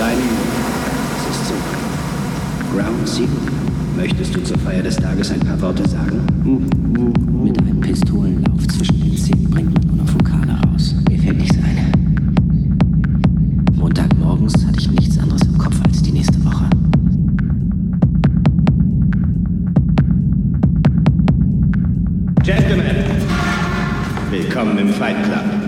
Deinem es ist soweit. Ground Zero, möchtest du zur Feier des Tages ein paar Worte sagen? Mit einem Pistolenlauf zwischen den Zähnen bringt man nur noch Vokale raus. Mir fällt nichts ein. Montagmorgens hatte ich nichts anderes im Kopf als die nächste Woche. Gentlemen, willkommen im Fight Club.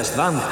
Podcast van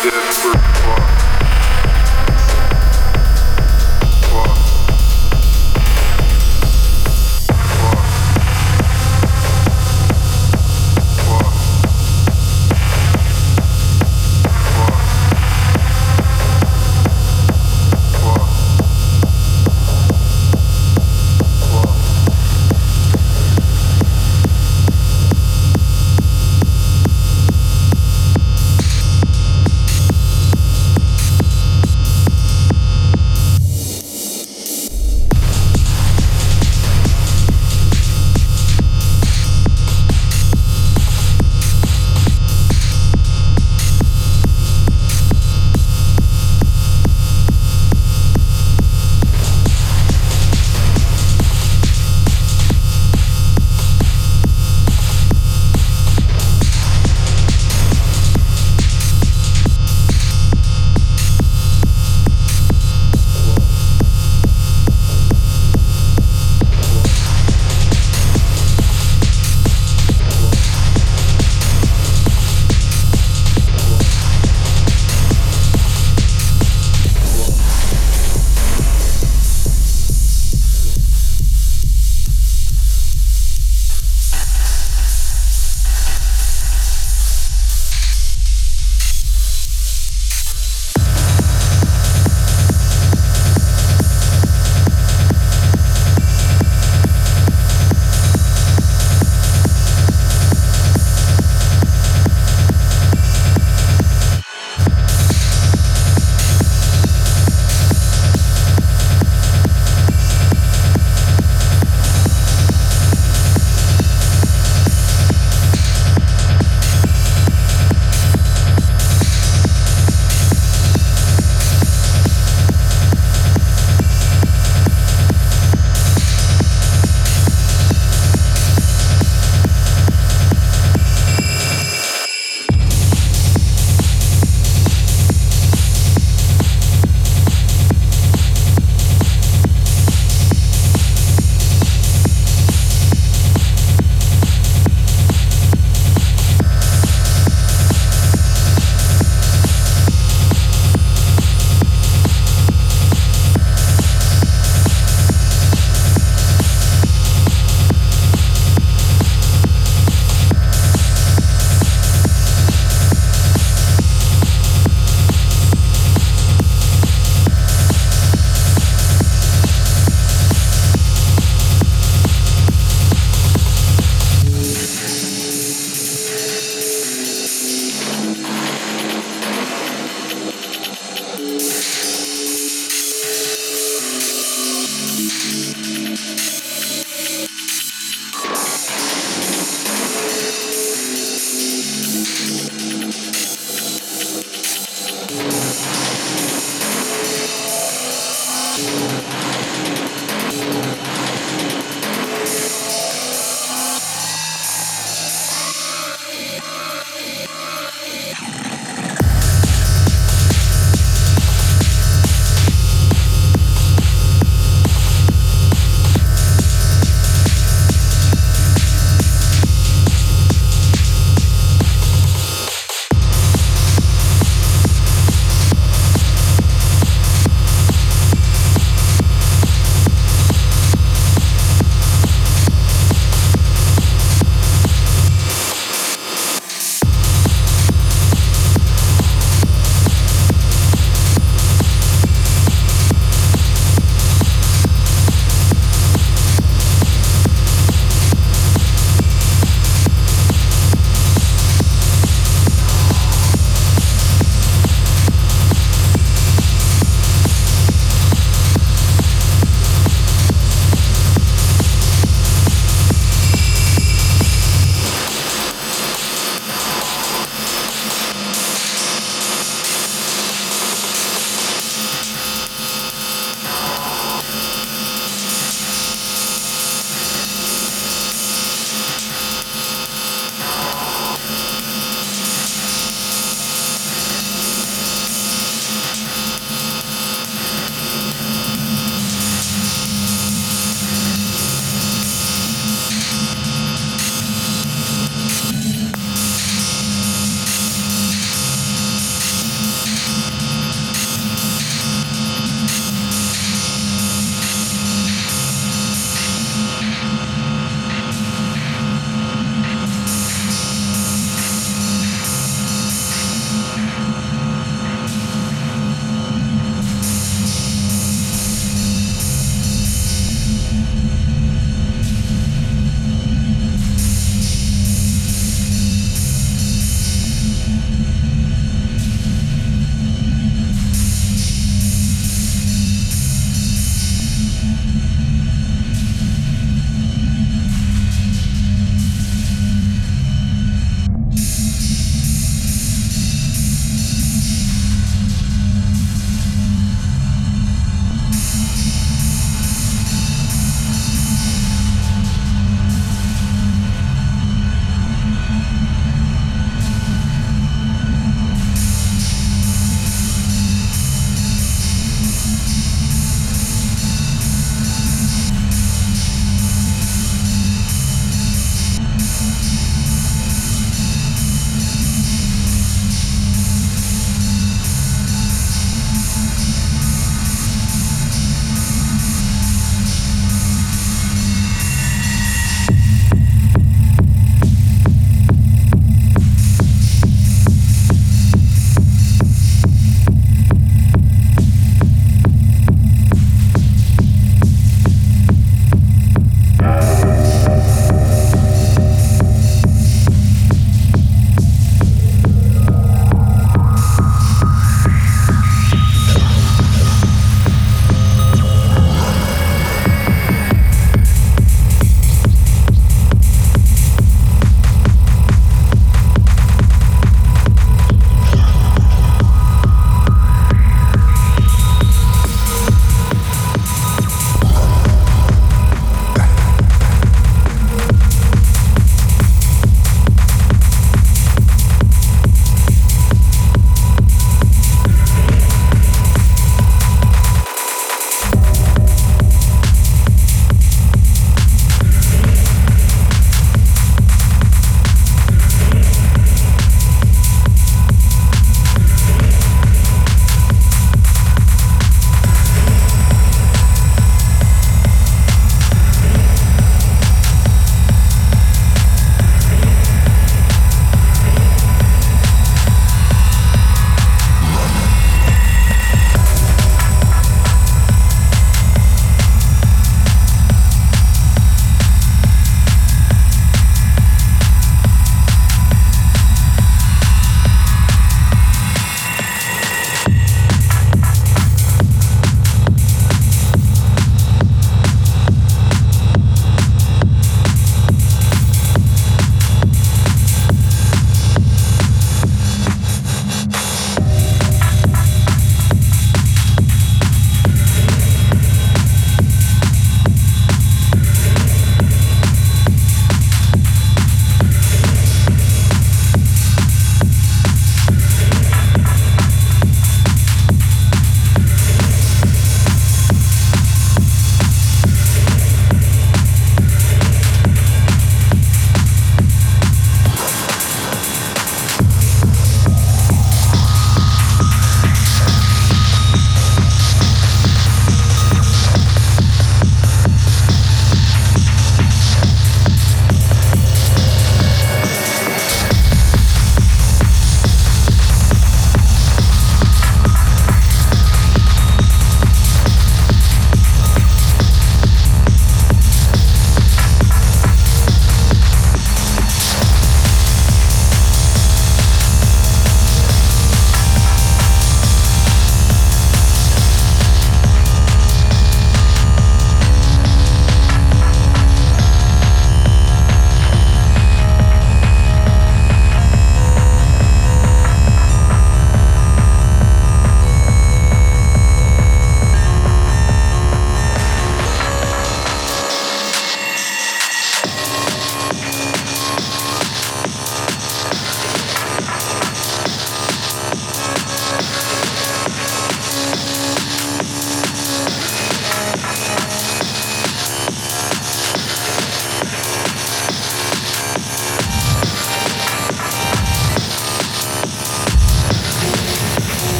desperate.